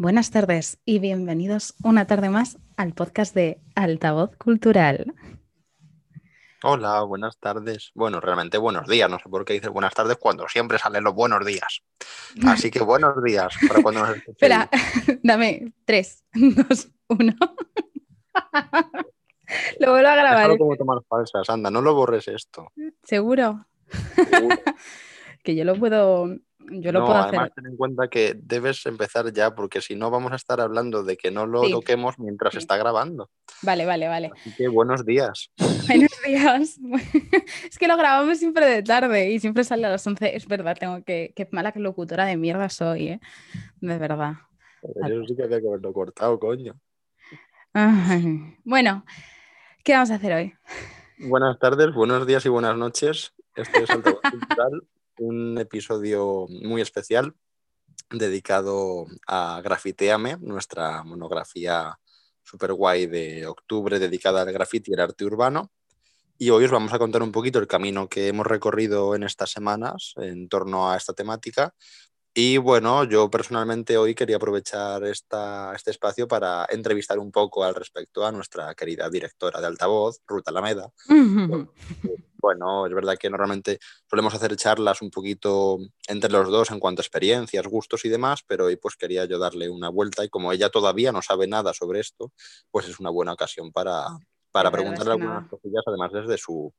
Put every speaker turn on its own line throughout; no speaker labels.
Buenas tardes y bienvenidos una tarde más al podcast de Altavoz Cultural.
Hola, buenas tardes. Bueno, realmente buenos días. No sé por qué dices buenas tardes cuando siempre salen los buenos días. Así que buenos días para cuando nos
Espera, dame tres, dos, uno. lo vuelvo a grabar.
Déjalo como tomar falsas. Anda, no lo borres esto.
¿Seguro? que yo lo puedo yo lo
no,
puedo
además
hacer.
ten en cuenta que debes empezar ya, porque si no vamos a estar hablando de que no lo
Sí.
toquemos mientras
Sí.
está grabando.
Vale, vale, vale.
Así que buenos días.
Buenos días. Es que lo grabamos siempre de tarde y siempre sale a las 11. Es verdad, tengo que. Qué mala locutora de mierda soy, ¿eh? De verdad.
Pero Yo sí que había que haberlo cortado, coño.
Ay. Bueno, ¿qué vamos a hacer hoy?
Buenas tardes, buenos días y buenas noches. Este es Altavoz Cultural, un episodio muy especial dedicado a Grafiteame, nuestra monografía super guay de octubre dedicada al grafiti y el arte urbano. Y hoy os vamos a contar un poquito el camino que hemos recorrido en estas semanas en torno a esta temática. Y bueno, yo personalmente hoy quería aprovechar esta, este espacio para entrevistar un poco al respecto a nuestra querida directora de altavoz, Ruth Alameda, bueno, es verdad que normalmente solemos hacer charlas un poquito entre los dos en cuanto a experiencias, gustos y demás, pero hoy pues quería yo darle una vuelta y como ella todavía no sabe nada sobre esto, pues es una buena ocasión para, para
La verdad
preguntarle algunas cosillas, además desde su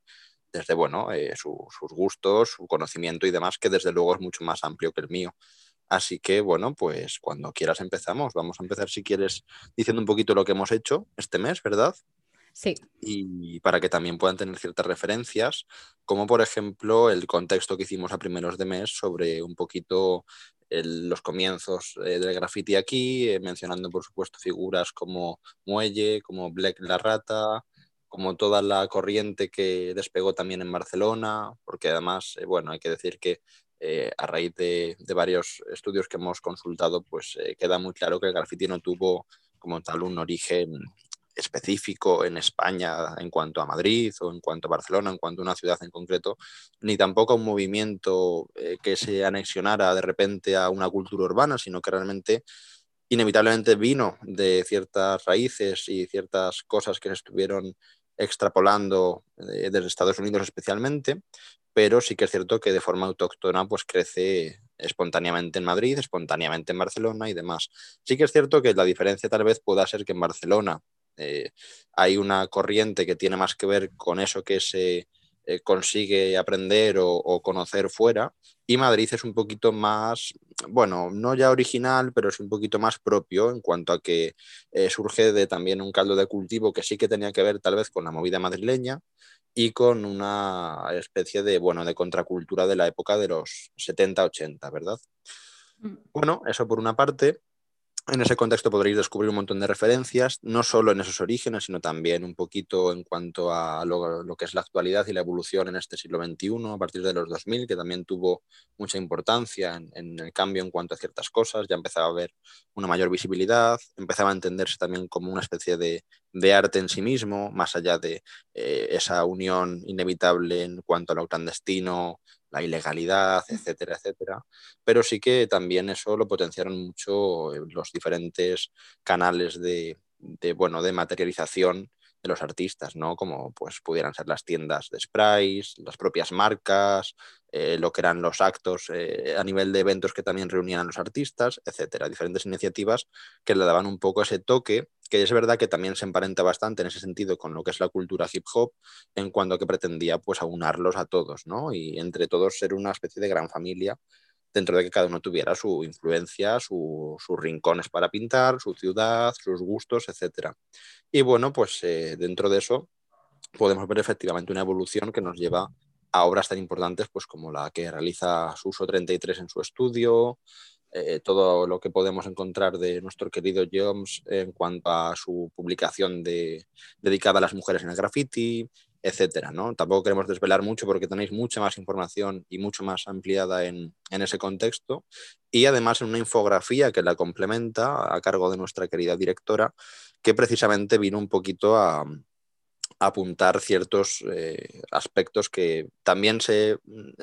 desde bueno, eh, su- sus gustos, su conocimiento y demás, que desde luego es mucho más amplio que el mío. Así que bueno, pues cuando quieras empezamos. Vamos a empezar si quieres diciendo un poquito lo que hemos hecho este mes, ¿verdad?
Sí,
y para que también puedan tener ciertas referencias, como por ejemplo el contexto que hicimos a primeros de mes sobre un poquito el- los comienzos eh, del graffiti aquí, eh, mencionando por supuesto figuras como Muelle, como Black la Rata, como toda la corriente que despegó también en Barcelona, porque además, eh, bueno, hay que decir que eh, a raíz de, de varios estudios que hemos consultado, pues eh, queda muy claro que el graffiti no tuvo como tal un origen específico en España en cuanto a Madrid o en cuanto a Barcelona, en cuanto a una ciudad en concreto, ni tampoco un movimiento que se anexionara de repente a una cultura urbana, sino que realmente inevitablemente vino de ciertas raíces y ciertas cosas que estuvieron extrapolando eh, desde Estados Unidos especialmente, pero sí que es cierto que de forma autóctona pues crece espontáneamente en Madrid, espontáneamente en Barcelona y demás. Sí que es cierto que la diferencia tal vez pueda ser que en Barcelona eh, hay una corriente que tiene más que ver con eso que se eh, consigue aprender o, o, conocer fuera y Madrid es un poquito más, bueno, no ya original, pero es un poquito más propio en cuanto a que eh, surge de también un caldo de cultivo que sí que tenía que ver tal vez con la movida madrileña y con una especie de, bueno, de contracultura de la época de los 70-80, ¿verdad? Mm. Bueno, eso por una parte. En ese contexto podréis descubrir un montón de referencias, no solo en esos orígenes, sino también un poquito en cuanto a lo, que es la actualidad y la evolución en este siglo XXI, a partir de los 2000, que también tuvo mucha importancia en, el cambio en cuanto a ciertas cosas, ya empezaba a haber una mayor visibilidad, empezaba a entenderse también como una especie de, de arte en sí mismo, más allá de eh, esa unión inevitable en cuanto a lo clandestino, la ilegalidad, etcétera, etcétera. Pero sí que también eso lo potenciaron mucho los diferentes canales de, de, bueno, de materialización de los artistas, ¿no? Como pues pudieran ser las tiendas de sprays, las propias marcas, eh, lo que eran los actos eh, a nivel de eventos que también reunían a los artistas, etcétera. Diferentes iniciativas que le daban un poco ese toque, que es verdad que también se emparenta bastante en ese sentido con lo que es la cultura hip hop, en cuanto a que pretendía pues aunarlos a todos, ¿no? Y entre todos ser una especie de gran familia dentro de que cada uno tuviera su influencia, su, sus rincones para pintar, su ciudad, sus gustos, etc. Y bueno, pues eh, dentro de eso podemos ver efectivamente una evolución que nos lleva a obras tan importantes pues como la que realiza Suso 33 en su estudio, eh, todo lo que podemos encontrar de nuestro querido Joms en cuanto a su publicación de, dedicada a las mujeres en el graffiti, etcétera, ¿no? Tampoco queremos desvelar mucho porque tenéis mucha más información y mucho más ampliada en, en, ese contexto y además en una infografía que la complementa a cargo de nuestra querida directora que precisamente vino un poquito a, apuntar ciertos eh, aspectos que también se,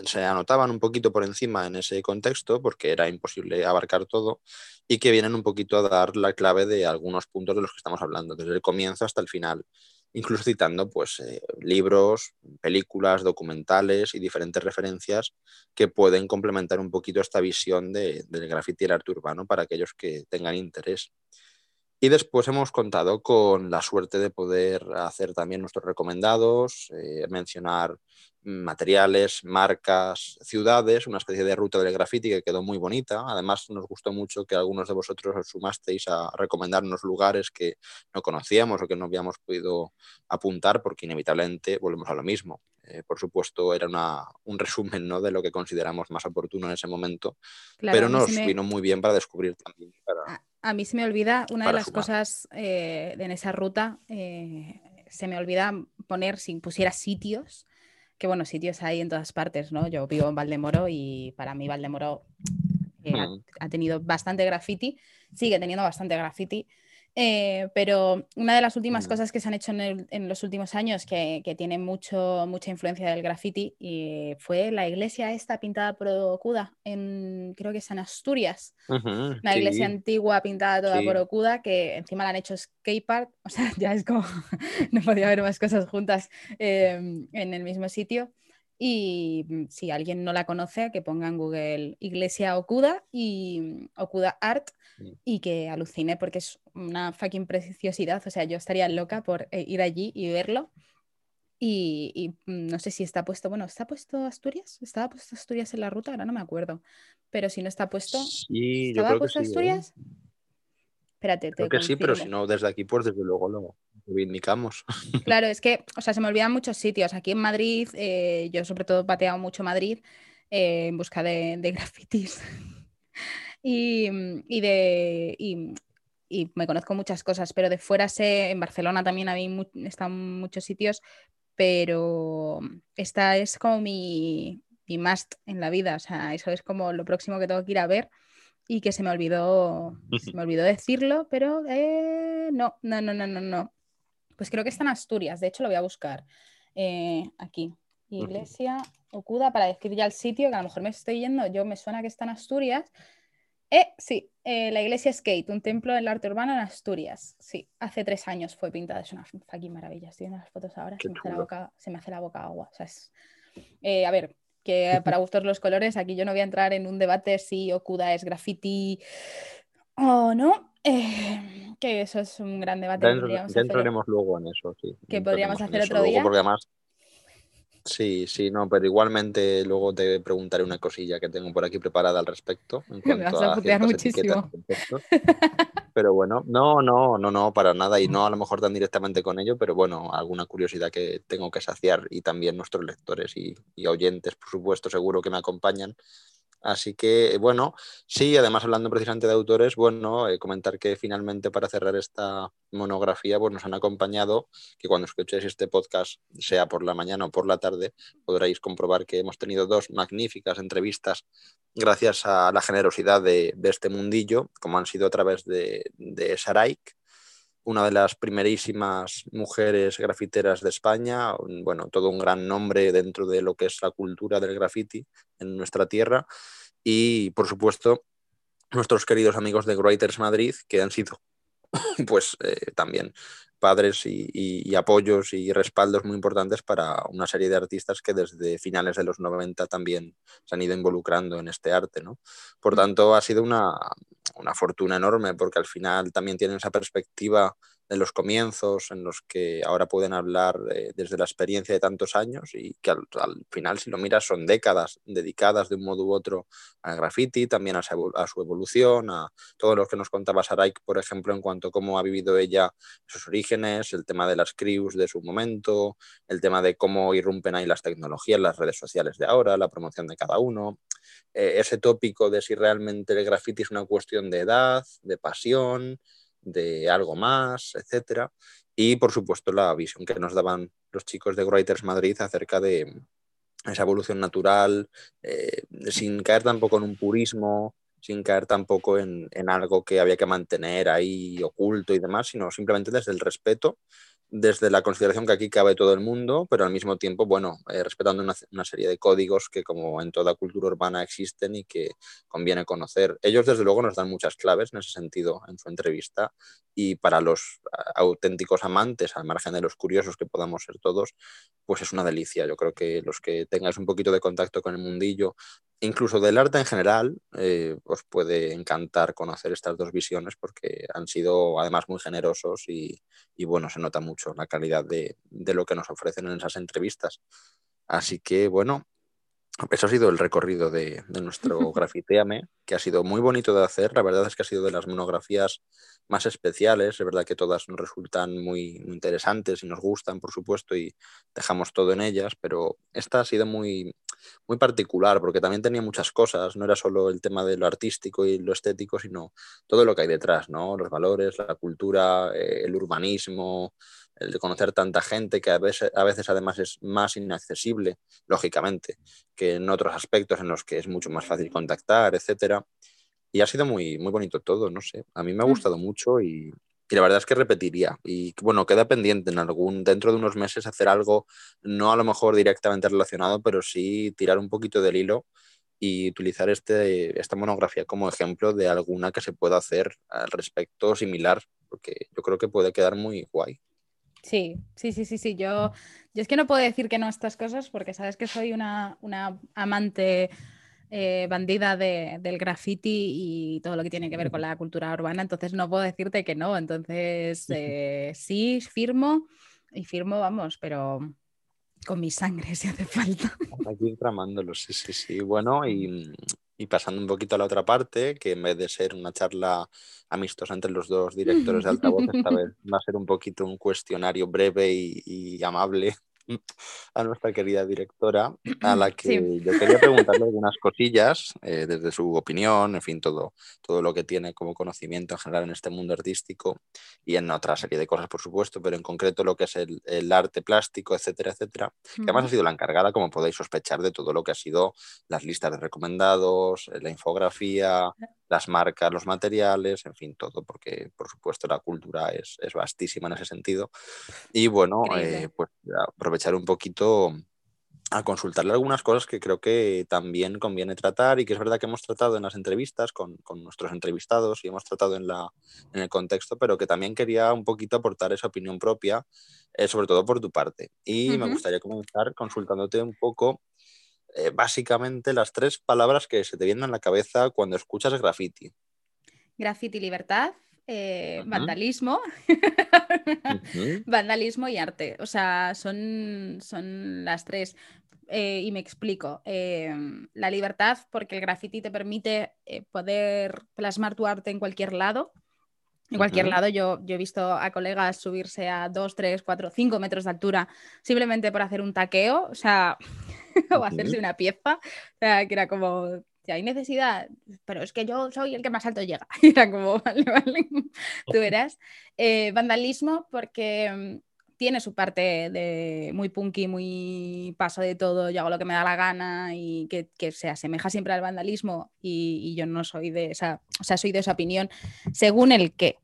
se, anotaban un poquito por encima en ese contexto, porque era imposible abarcar todo, y que vienen un poquito a dar la clave de algunos puntos de los que estamos hablando, desde el comienzo hasta el final, incluso citando pues, eh, libros, películas, documentales y diferentes referencias que pueden complementar un poquito esta visión de, del grafiti y el arte urbano para aquellos que tengan interés. Y después hemos contado con la suerte de poder hacer también nuestros recomendados, eh, mencionar materiales, marcas, ciudades, una especie de ruta del graffiti que quedó muy bonita. Además, nos gustó mucho que algunos de vosotros os sumasteis a recomendarnos lugares que no conocíamos o que no habíamos podido apuntar, porque inevitablemente volvemos a lo mismo. Eh, por supuesto, era una, un resumen ¿no? de lo que consideramos más oportuno en ese momento, pero nos vino muy bien para descubrir también.
A, mí se me olvida una de las cosas eh, en esa ruta, eh, se me olvida poner, si pusiera sitios, que bueno, sitios hay en todas partes, ¿no? Yo vivo en Valdemoro y para mí Valdemoro ha, mm. ha, tenido bastante graffiti, sigue teniendo bastante graffiti. Eh, pero una de las últimas cosas que se han hecho en, los últimos años que, que, tiene mucho, mucha influencia del graffiti y fue la iglesia esta pintada por Okuda, en, creo que es en Asturias. una iglesia antigua pintada toda por Okuda que encima la han hecho skatepark. O sea, ya es como no podía haber más cosas juntas em, en el mismo sitio. Y mm, si alguien no la conoce, que ponga en Google Iglesia Okuda y mm, Okuda Art mm. y que alucine porque es una fucking preciosidad. O sea, yo estaría loca por eh, ir allí y verlo. Y, no sé si está puesto, bueno, ¿está puesto Asturias? ¿Estaba puesto Asturias en la ruta? Ahora no me acuerdo. Pero si no está puesto,
sí, ¿estaba puesto ¿eh? Asturias?
Espérate,
creo que sí, pero si no, desde aquí, pues desde luego lo, reivindicamos.
Claro, es que, o sea, se me olvidan muchos sitios. Aquí en Madrid, eh, yo sobre todo pateado mucho Madrid eh, en busca de, grafitis. y, de. Y, me conozco muchas cosas, pero de fuera sé, en Barcelona también había están muchos sitios, pero esta es como mi, mi must en la vida. O sea, eso es como lo próximo que tengo que ir a ver y que se me olvidó, se me olvidó decirlo, pero eh, no, no, no, no, no, no. Pues creo que está en Asturias, de hecho lo voy a buscar eh, aquí. Iglesia Okuda, para decir ya el sitio, que a lo mejor me estoy yendo, yo me suena que está en Asturias. Eh, sí, eh, la iglesia Skate, un templo del arte urbano en Asturias. Sí, hace tres años fue pintada, es una fucking maravilla. Estoy viendo las fotos ahora, se me, hace la boca, se me, hace la boca, agua. O sea, es... a ver, que para gustos los colores, aquí yo no voy a entrar en un debate si Okuda es graffiti o no, eh, que eso es un gran debate.
Ya, entraremos luego en eso, sí.
Que podríamos hacer otro día.
porque además, sí, sí, no, pero igualmente luego te preguntaré una cosilla que tengo por aquí preparada al respecto. En
Me vas a, a muchísimo.
Pero bueno, no, no, no, no, para nada. Y no a lo mejor tan directamente con ello, pero bueno, alguna curiosidad que tengo que saciar y también nuestros lectores y, y oyentes, por supuesto, seguro que me acompañan Así que, bueno, sí, además hablando precisamente de autores, bueno, eh, comentar que finalmente para cerrar esta monografía, pues nos han acompañado, que cuando escuchéis este podcast, sea por la mañana o por la tarde, podréis comprobar que hemos tenido dos magníficas entrevistas gracias a la generosidad de, este mundillo, como han sido a través de, de Saraik, una de las primerísimas mujeres grafiteras de España, bueno, todo un gran nombre dentro de lo que es la cultura del graffiti en nuestra tierra. Y, por supuesto, nuestros queridos amigos de Writers Madrid, que han sido, pues, eh, también padres y, apoyos y respaldos muy importantes para una serie de artistas que desde finales de los 90 también se han ido involucrando en este arte, ¿no? Por tanto, ha sido una, una fortuna enorme porque al final también tienen esa perspectiva de los comienzos en los que ahora pueden hablar desde la experiencia de tantos años y que al, final si lo miras son décadas dedicadas de un modo u otro al graffiti, también a su, a su evolución, a todo lo que nos contaba Saraik, por ejemplo, en cuanto a cómo ha vivido ella sus orígenes, el tema de las crews de su momento, el tema de cómo irrumpen ahí las tecnologías, las redes sociales de ahora, la promoción de cada uno, eh, ese tópico de si realmente el graffiti es una cuestión de edad, de pasión, de algo más, etcétera. Y por supuesto la visión que nos daban los chicos de Writers Madrid acerca de esa evolución natural, eh, sin caer tampoco en un purismo, sin caer tampoco en, en, algo que había que mantener ahí oculto y demás, sino simplemente desde el respeto desde la consideración que aquí cabe todo el mundo, pero al mismo tiempo, bueno, eh, respetando una, serie de códigos que como en toda cultura urbana existen y que conviene conocer. Ellos desde luego nos dan muchas claves en ese sentido en su entrevista y para los auténticos amantes, al margen de los curiosos que podamos ser todos, pues es una delicia. Yo creo que los que tengáis un poquito de contacto con el mundillo, incluso del arte en general, eh, os puede encantar conocer estas dos visiones porque han sido además muy generosos y, y bueno, se nota mucho la calidad de, de, lo que nos ofrecen en esas entrevistas. Así que bueno, eso ha sido el recorrido de, de nuestro Grafiteame, que ha sido muy bonito de hacer. La verdad es que ha sido de las monografías más especiales. Es verdad que todas nos resultan muy, muy interesantes y nos gustan, por supuesto, y dejamos todo en ellas, pero esta ha sido muy, muy particular porque también tenía muchas cosas. No era solo el tema de lo artístico y lo estético, sino todo lo que hay detrás, ¿no? Los valores, la cultura, eh, el urbanismo, el de conocer tanta gente que a veces, a veces además es más inaccesible, lógicamente, que en otros aspectos en los que es mucho más fácil contactar, etcétera. Y ha sido muy, muy bonito todo, no sé. A mí me ha mm. gustado mucho y, y la verdad es que repetiría. Y bueno, queda pendiente en algún, dentro de unos meses hacer algo, no a lo mejor directamente relacionado, pero sí tirar un poquito del hilo y utilizar este, esta monografía como ejemplo de alguna que se pueda hacer al respecto similar, porque yo creo que puede quedar muy guay.
Sí, sí, sí, sí, sí. Yo, yo es que no puedo decir que no a estas cosas porque sabes que soy una, amante eh, bandida del graffiti y todo lo que tiene que ver con la cultura urbana, entonces no puedo decirte que no. Entonces, eh, sí, firmo y firmo, vamos, pero con mi sangre si hace falta.
Aquí tramándolo, sí, sí, sí. Bueno, y, y pasando un poquito a la otra parte, que en vez de ser una charla amistosa entre los dos directores de altavoz, esta vez va a ser un poquito un cuestionario breve y, y amable a nuestra querida directora, a la que yo quería preguntarle algunas cosillas eh, desde su opinión, en fin, todo, todo lo que tiene como conocimiento en general en este mundo artístico y en otra serie de cosas, por supuesto, pero en concreto lo que es el, el arte plástico, etcétera, etcétera, que además ha sido la encargada, como podéis sospechar, de todo lo que ha sido las listas de recomendados, la infografía, las marcas, los materiales, en fin, todo, porque por supuesto la cultura es, es vastísima en ese sentido. Y bueno, eh, pues aprovechar un poquito a consultarle algunas cosas que creo que también conviene tratar y que es verdad que hemos tratado en las entrevistas con, con nuestros entrevistados y hemos tratado en, la, en el contexto, pero que también quería un poquito aportar esa opinión propia, eh, sobre todo por tu parte. Y me gustaría comenzar consultándote un poco eh, básicamente las tres palabras que se te vienen a la cabeza cuando escuchas graffiti.
Graffiti, libertad, eh, vandalismo, vandalismo y arte. O sea, son, son las tres. Eh, y me explico. la libertad, porque el graffiti te permite poder plasmar tu arte en cualquier lado. En cualquier lado, yo, yo, he visto a colegas subirse a 2, 3, 4, 5 metros de altura simplemente por hacer un taqueo, o sea, o hacerse una pieza, o sea, que era como, si hay necesidad, pero es que yo soy el que más alto llega. Y era como, vale, vale, tú verás. Eh, vandalismo, porque mm, tiene su parte de muy punky, muy paso de todo, yo hago lo que me da la gana y que, que se asemeja siempre al vandalismo y, y, yo no soy de esa, o sea, soy de esa opinión, según el que,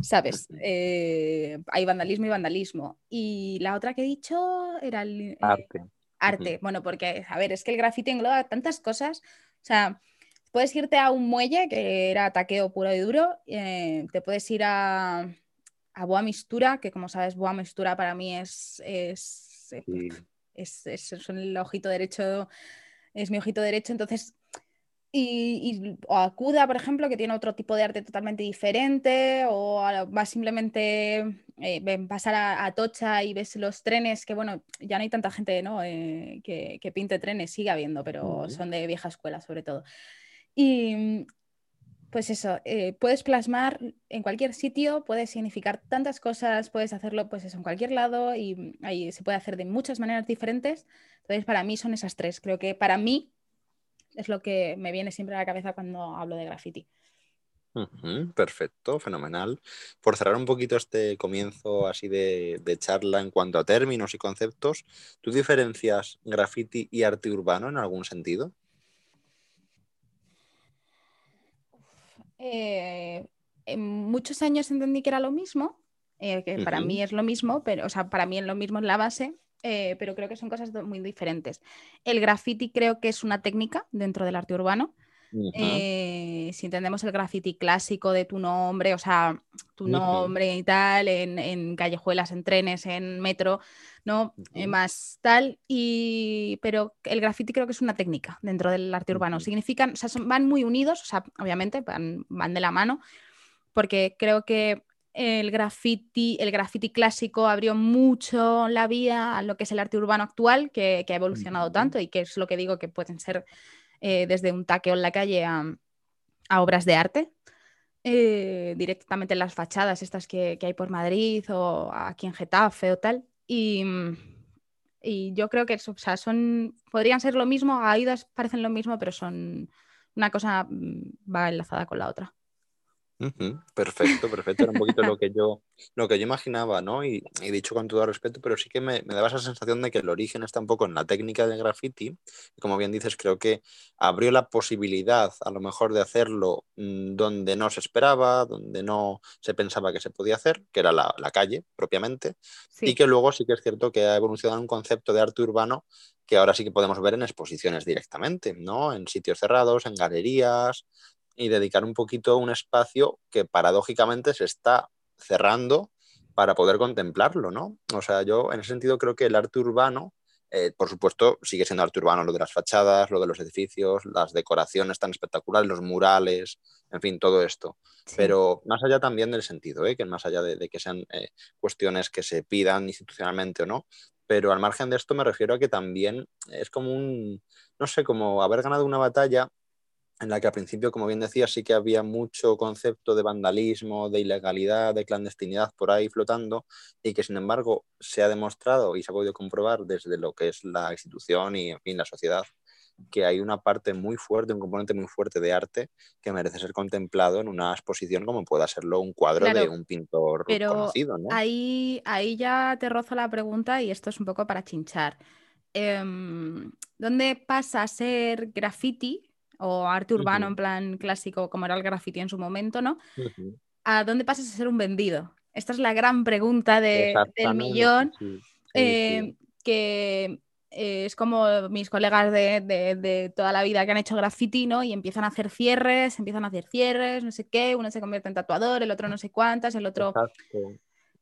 ¿sabes? Eh, hay vandalismo y vandalismo. Y la otra que he dicho era el...
Eh, arte.
Arte, bueno, porque, a ver, es que el grafiti engloba tantas cosas, o sea, puedes irte a un muelle que era taqueo puro y duro, eh, te puedes ir a, a Boa Mistura, que como sabes, Boa Mistura para mí es, es, es, es, es el ojito derecho, es mi ojito derecho, entonces y, o a CUDA, por ejemplo, que tiene otro tipo de arte totalmente diferente, o vas simplemente eh, pasar a, Tocha y ves los trenes, que bueno, ya no hay tanta gente ¿no? Eh, que, que, pinte trenes, sigue habiendo, pero son de vieja escuela sobre todo. Y pues eso, eh, puedes plasmar en cualquier sitio, puedes significar tantas cosas, puedes hacerlo pues eso, en cualquier lado y ahí se puede hacer de muchas maneras diferentes. Entonces, para mí son esas tres. Creo que para mí es lo que me viene siempre a la cabeza cuando hablo de graffiti.
perfecto, fenomenal. Por cerrar un poquito este comienzo así de, charla en cuanto a términos y conceptos, ¿tú diferencias graffiti y arte urbano en algún sentido?
Eh, en muchos años entendí que era lo mismo, eh, que para mí es lo mismo, pero, o sea, para mí es lo mismo en la base, eh, pero creo que son cosas muy diferentes. El graffiti creo que es una técnica dentro del arte urbano. Eh, si entendemos el graffiti clásico de tu nombre, o sea, tu nombre y tal, en, callejuelas, en trenes, en metro, ¿no? Eh, más tal, y, pero el graffiti creo que es una técnica dentro del arte urbano. Significan, o sea, van muy unidos, o sea, obviamente van, van de la mano, porque creo que el graffiti, el graffiti clásico abrió mucho la vía a lo que es el arte urbano actual, que, que ha evolucionado tanto y que es lo que digo que pueden ser eh, desde un taqueo en la calle a, obras de arte, eh, directamente en las fachadas estas que, hay por Madrid o aquí en Getafe o tal. Y, yo creo que son, podrían ser lo mismo, a parecen lo mismo, pero son una cosa mm, va enlazada con la otra.
Perfecto, perfecto. Era un poquito lo que yo, lo que yo imaginaba, ¿no? Y, dicho con todo respeto, pero sí que me, daba esa sensación de que el origen está un poco en la técnica del graffiti. Y como bien dices, creo que abrió la posibilidad a lo mejor de hacerlo mm, donde no se esperaba, donde no se pensaba que se podía hacer, que era la, calle propiamente. Y que luego sí que es cierto que ha evolucionado un concepto de arte urbano que ahora sí que podemos ver en exposiciones directamente, ¿no? En sitios cerrados, en galerías, y dedicar un poquito un espacio que paradójicamente se está cerrando para poder contemplarlo, ¿no? O sea, yo en ese sentido creo que el arte urbano, eh, por supuesto, sigue siendo arte urbano lo de las fachadas, lo de los edificios, las decoraciones tan espectaculares, los murales, en fin, todo esto. Pero más allá también del sentido, ¿eh? que más allá de, que sean eh, cuestiones que se pidan institucionalmente o no, pero al margen de esto me refiero a que también es como un, no sé, como haber ganado una batalla en la que al principio, como bien decía, sí que había mucho concepto de vandalismo, de ilegalidad, de clandestinidad por ahí flotando y que sin embargo se ha demostrado y se ha podido comprobar desde lo que es la institución y en fin, la sociedad que hay una parte muy fuerte, un componente muy fuerte de arte que merece ser contemplado en una exposición como pueda serlo un cuadro de un pintor conocido. ¿no?
Ahí, ahí ya te rozo la pregunta y esto es un poco para chinchar. Em, ¿Dónde pasa a ser graffiti o arte urbano en plan clásico como era el graffiti en su momento, ¿no? ¿A dónde pasas a ser un vendido? Esta es la gran pregunta del millón, eh, que eh, es como mis colegas de, toda la vida que han hecho graffiti, ¿no? Y empiezan a hacer cierres, empiezan a hacer cierres, no sé qué, uno se convierte en tatuador, el otro no sé cuántas, el otro...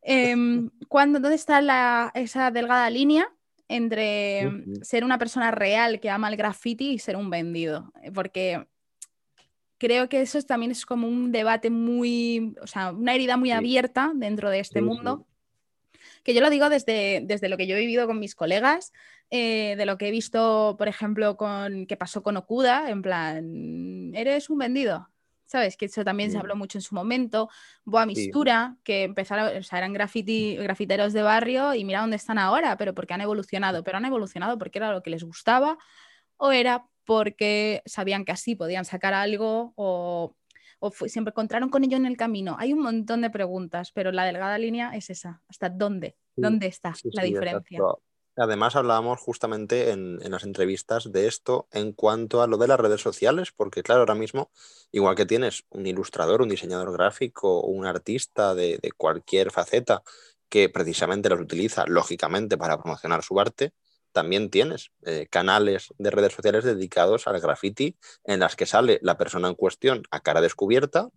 Em, ¿Dónde está esa delgada línea entre ser una persona real que ama el graffiti y ser un vendido, eh, porque creo que eso también es como un debate muy, o sea, una herida muy abierta dentro de este mundo, que yo lo digo desde, desde lo que yo he vivido con mis colegas, eh, de lo que he visto, por ejemplo, con que pasó con Okuda, en plan, eres un vendido, ¿sabes? Que eso también se habló mucho en su momento. Boa Mistura, que empezaron, o sea, eran graffiti, grafiteros de barrio y mira dónde están ahora, pero porque han evolucionado. Pero han evolucionado porque era lo que les gustaba o era porque sabían que así podían sacar algo o, o siempre encontraron con ello en el camino. Hay un montón de preguntas, pero la delgada línea es esa. ¿Hasta dónde? ¿Dónde está la diferencia?
Además, hablábamos justamente en, las entrevistas de esto en cuanto a lo de las redes sociales, porque claro, ahora mismo, igual que tienes un ilustrador, un diseñador gráfico, un artista de, cualquier faceta que precisamente los utiliza, lógicamente, para promocionar su arte, también tienes eh, canales de redes sociales dedicados al graffiti en las que sale la persona en cuestión a cara descubierta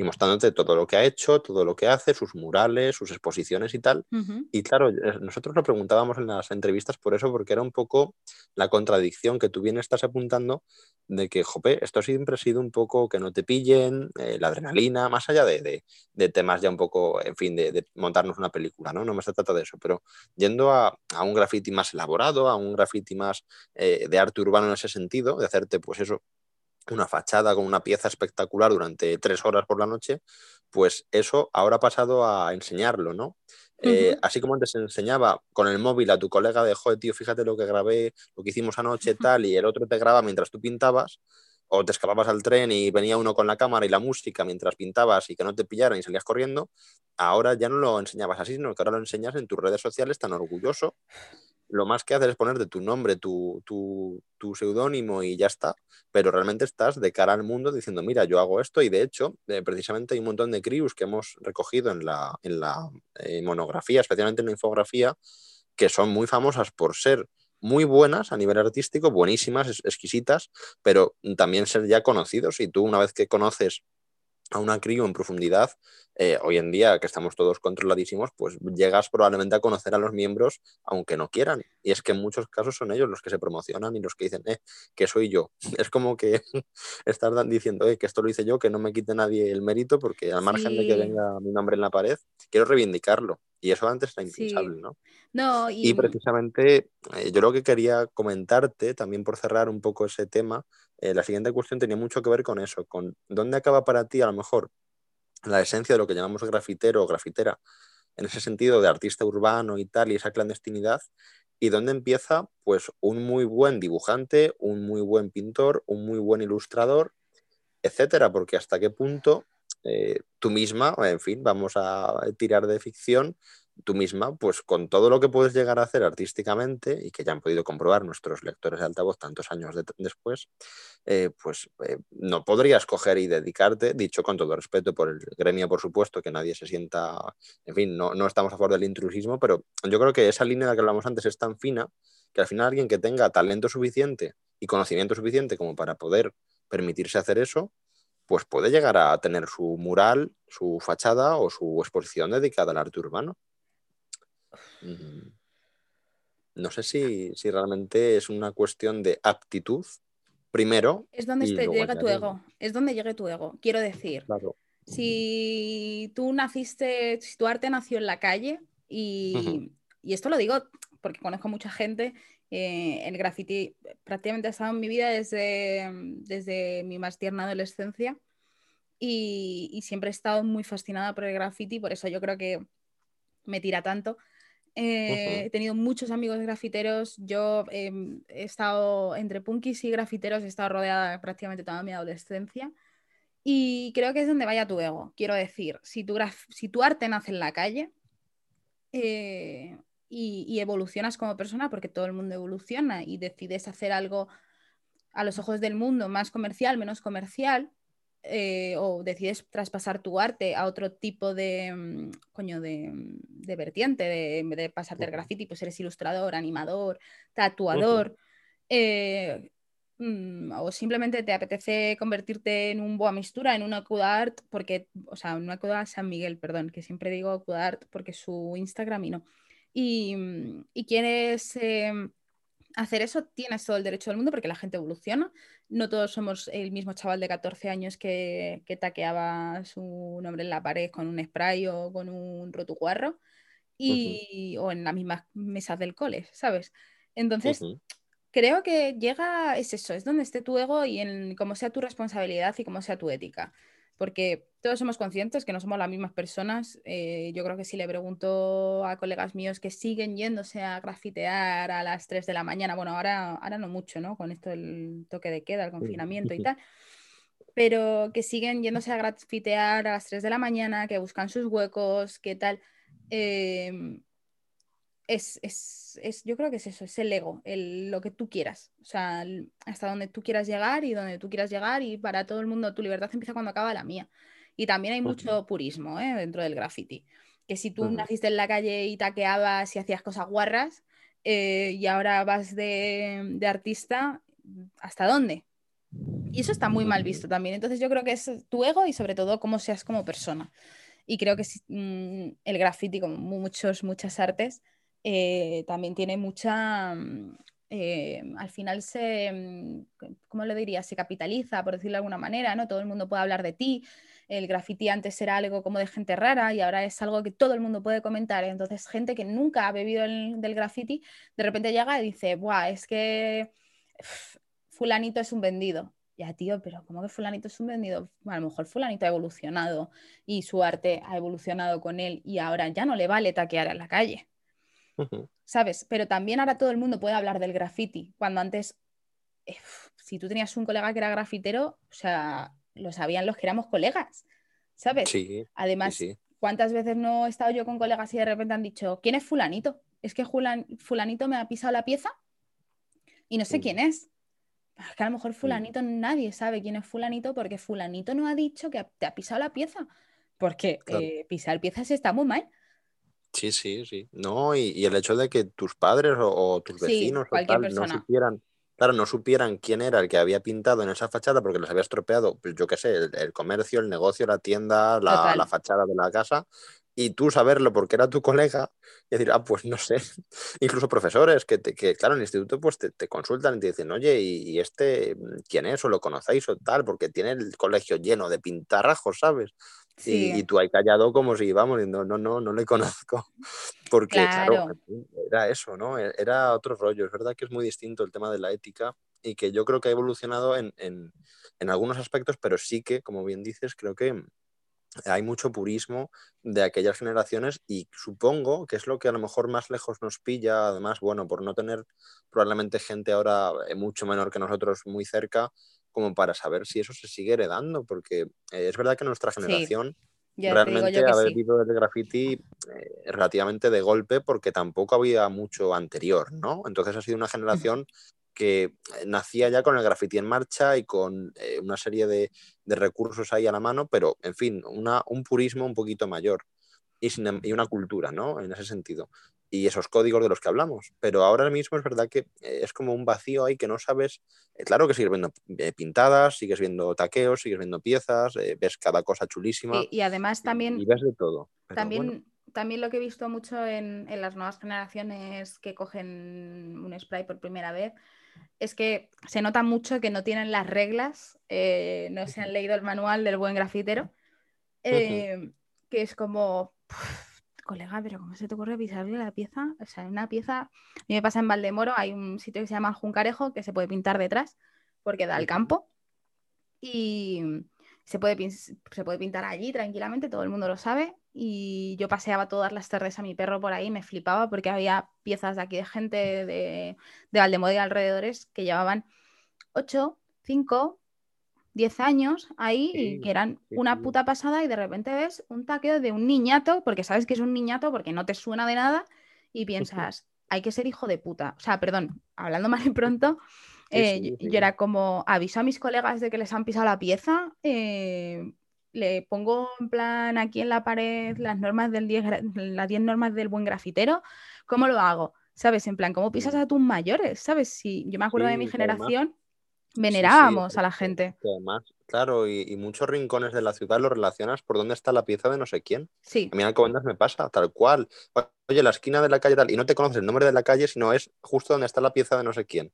y mostrándote todo lo que ha hecho, todo lo que hace, sus murales, sus exposiciones y tal. Y claro, eh, nosotros lo preguntábamos en las entrevistas por eso, porque era un poco la contradicción que tú bien estás apuntando de que, jope, esto siempre ha sido un poco que no te pillen, eh, la adrenalina, más allá de, de, temas ya un poco, en fin, de, montarnos una película, ¿no? No me se trata de eso, pero yendo a, a un graffiti más elaborado, a un graffiti más eh, de arte urbano en ese sentido, de hacerte, pues eso, una fachada con una pieza espectacular durante tres horas por la noche, pues eso ahora ha pasado a enseñarlo, ¿no? Eh, así como antes enseñaba con el móvil a tu colega de, joder, tío, fíjate lo que grabé, lo que hicimos anoche, tal, y el otro te graba mientras tú pintabas, o te escapabas al tren y venía uno con la cámara y la música mientras pintabas y que no te pillaran y salías corriendo, ahora ya no lo enseñabas así, sino que ahora lo enseñas en tus redes sociales tan orgulloso lo más que haces es ponerte tu nombre, tu, tu, tu seudónimo y ya está, pero realmente estás de cara al mundo diciendo, mira, yo hago esto y de hecho, eh, precisamente hay un montón de crius que hemos recogido en la, en la eh, monografía, especialmente en la infografía, que son muy famosas por ser muy buenas a nivel artístico, buenísimas, exquisitas, pero también ser ya conocidos y tú una vez que conoces a una crío en profundidad, eh, hoy en día que estamos todos controladísimos, pues llegas probablemente a conocer a los miembros aunque no quieran. Y es que en muchos casos son ellos los que se promocionan y los que dicen, eh, que soy yo. Es como que estar diciendo, eh, que esto lo hice yo, que no me quite nadie el mérito, porque al margen de que venga mi nombre en la pared, quiero reivindicarlo. Y eso antes era impensable, ¿no?
No,
y... precisamente eh, yo lo que quería comentarte, también por cerrar un poco ese tema, eh, la siguiente cuestión tenía mucho que ver con eso, con dónde acaba para ti a lo mejor la esencia de lo que llamamos grafitero o grafitera, en ese sentido de artista urbano y tal, y esa clandestinidad, y dónde empieza pues un muy buen dibujante, un muy buen pintor, un muy buen ilustrador, etcétera, porque hasta qué punto eh, tú misma, en fin, vamos a tirar de ficción, tú misma, pues con todo lo que puedes llegar a hacer artísticamente y que ya han podido comprobar nuestros lectores de altavoz tantos años después, eh, pues eh, no podrías coger y dedicarte, dicho con todo respeto por el gremio, por supuesto, que nadie se sienta, en fin, no, no estamos a favor del intrusismo, pero yo creo que esa línea de la que hablamos antes es tan fina que al final alguien que tenga talento suficiente y conocimiento suficiente como para poder permitirse hacer eso, pues puede llegar a tener su mural, su fachada o su exposición dedicada al arte urbano. No sé si, realmente es una cuestión de aptitud primero.
Es donde llega tu ego. Es donde llega tu ego. Quiero decir, si tú naciste, si tu arte nació en la calle, y, esto lo digo porque conozco mucha gente, eh, el graffiti prácticamente ha estado en mi vida desde, desde mi más tierna adolescencia. Y, y, siempre he estado muy fascinada por el graffiti, por eso yo creo que me tira tanto. Eh, he tenido muchos amigos grafiteros. Yo em, he estado entre punkis y grafiteros, he estado rodeada prácticamente toda mi adolescencia. Y creo que es donde vaya tu ego. Quiero decir, si tu, si tu arte nace en la calle eh, y, y, evolucionas como persona, porque todo el mundo evoluciona y decides hacer algo a los ojos del mundo más comercial, menos comercial, eh, o decides traspasar tu arte a otro tipo de, mm, coño, de, mm, vertiente, de, de pasarte el graffiti, pues eres ilustrador, animador, tatuador, eh, mm, o simplemente te apetece convertirte en un boa mistura, en una Art porque, o sea, una Art San Miguel, perdón, que siempre digo Art porque su Instagram y no. Y, y quieres em, hacer eso, tienes todo el derecho del mundo porque la gente evoluciona. No todos somos el mismo chaval de 14 años que, taqueaba su nombre en la pared con un spray o con un rotuguarro y, o en las mismas mesas del cole, ¿sabes? Entonces, creo que llega, es eso, es donde esté tu ego y en cómo sea tu responsabilidad y cómo sea tu ética porque todos somos conscientes que no somos las mismas personas. Eh, yo creo que si le pregunto a colegas míos que siguen yéndose a grafitear a las 3 de la mañana, bueno, ahora, ahora no mucho, ¿no? Con esto del toque de queda, el confinamiento y tal, pero que siguen yéndose a grafitear a las 3 de la mañana, que buscan sus huecos, qué tal. Eh, es, yo creo que es eso, es el ego, el, lo que tú quieras, o sea, hasta donde tú quieras llegar y donde tú quieras llegar y para todo el mundo tu libertad empieza cuando acaba la mía. Y también hay mucho purismo ¿eh? dentro del graffiti, que si tú naciste en la calle y taqueabas y hacías cosas guarras eh, y ahora vas de, artista, ¿hasta dónde? Y eso está muy mal visto también. Entonces yo creo que es tu ego y sobre todo cómo seas como persona. Y creo que mm, el graffiti, como muchos, muchas artes, eh, también tiene mucha, mm, eh, al final se, mm, ¿cómo lo diría? Se capitaliza, por decirlo de alguna manera, ¿no? Todo el mundo puede hablar de ti. El graffiti antes era algo como de gente rara y ahora es algo que todo el mundo puede comentar. Entonces, gente que nunca ha bebido del graffiti, de repente llega y dice, Buah, es que fulanito es un vendido. Ya, tío, pero ¿cómo que fulanito es un vendido? a lo mejor fulanito ha evolucionado y su arte ha evolucionado con él y ahora ya no le vale taquear en la calle. ¿Sabes? Pero también ahora todo el mundo puede hablar del graffiti, cuando antes, eh, si tú tenías un colega que era grafitero, o sea, lo sabían los que éramos colegas, ¿sabes?
Sí,
Además, ¿cuántas veces no he estado yo con colegas y de repente han dicho, ¿quién es fulanito? es que fulanito me ha pisado la pieza y no sé
Mm.
quién es. Es que a lo mejor
Mm.
fulanito nadie sabe quién es fulanito porque fulanito no ha dicho que te ha pisado la pieza. Porque
Claro.
eh, pisar piezas está muy mal.
Sí, sí, sí. No, y, y el hecho de que tus padres o, o tus
Sí,
vecinos o tal no supieran, claro, no supieran quién era el que había pintado en esa fachada porque les había estropeado, pues yo qué sé, el, el comercio, el negocio, la tienda, la, la fachada de la casa, y tú saberlo porque era tu colega y decir, ah, pues no sé. Incluso profesores que, te- que claro, en el instituto pues te, te consultan y te dicen, oye, ¿y, y este mm, quién es? ¿O lo conocéis o tal? Porque tiene el colegio lleno de pintarrajos, ¿sabes?
Sí,
Y, y tú ahí callado como si, vamos, diciendo, no, no, no le conozco. Porque, claro,
Claro.
fin, era eso, ¿no? E- Era otro rollo. Es verdad que es muy distinto el tema de la ética y que yo creo que ha evolucionado en, en- en algunos aspectos, pero sí que, como bien dices, creo que hay mucho purismo de aquellas generaciones y supongo que es lo que a lo mejor más lejos nos pilla, además, bueno, por no tener probablemente gente ahora eh, mucho menor que nosotros muy cerca, como para saber si eso se sigue heredando, porque eh, es verdad que nuestra
Sí,
generación
ya
realmente ha
sí.
bebido el graffiti eh, relativamente de golpe porque tampoco había mucho anterior, ¿no? Entonces ha sido una generación que nacía ya con el graffiti en marcha y con eh, una serie de, de recursos ahí a la mano, pero en fin, una, un purismo un poquito mayor y, sin em- y una cultura, ¿no? En ese sentido. Y esos códigos de los que hablamos. Pero ahora mismo es verdad que eh, es como un vacío ahí que no sabes. eh, claro que sigues viendo pintadas, sigues viendo taqueos, sigues viendo piezas, eh, ves cada cosa chulísima
Y, y además también
y ves de todo.
También,
bueno,
también lo que he visto mucho en, en las nuevas generaciones que cogen un spray por primera vez es que se nota mucho que no tienen las reglas, eh, no se han leído el manual del buen grafitero, eh, que es como, "Puf, colega, pero ¿cómo se te ocurre pisarle la pieza? O sea, una pieza, a mí me pasa en Valdemoro, hay un sitio que se llama Juncarejo que se puede pintar detrás porque da al campo y se puede, se puede pintar allí tranquilamente, todo el mundo lo sabe. Y yo paseaba todas las tardes a mi perro por ahí, me flipaba porque había piezas de aquí de gente de, de Valdemoro y alrededores que llevaban 8, 5, 10 años ahí y que eran
sí,
una
sí.
puta pasada y de repente ves un taqueo de un niñato, porque sabes que es un niñato porque no te suena de nada y piensas, hay que ser hijo de puta. O sea, perdón, hablando mal y pronto, eh, yo era como, aviso a mis colegas de que les han pisado la pieza, eh, le pongo en plan aquí en la pared las normas del 10, gra- las 10 normas del buen grafitero, ¿cómo lo hago? ¿Sabes? En plan, ¿cómo pisas
Mm.
a tus mayores? ¿Sabes? Si yo me acuerdo de mi
además,
generación,
sí, sí,
venerábamos a la gente.
además, claro, y, y muchos rincones de la ciudad lo relacionas por dónde está la pieza de no sé quién.
Sí,
A mí en Alcobendas me pasa, tal cual. Oye, la esquina de la calle tal, y no te conoces el nombre de la calle, sino es justo donde está la pieza de no sé quién.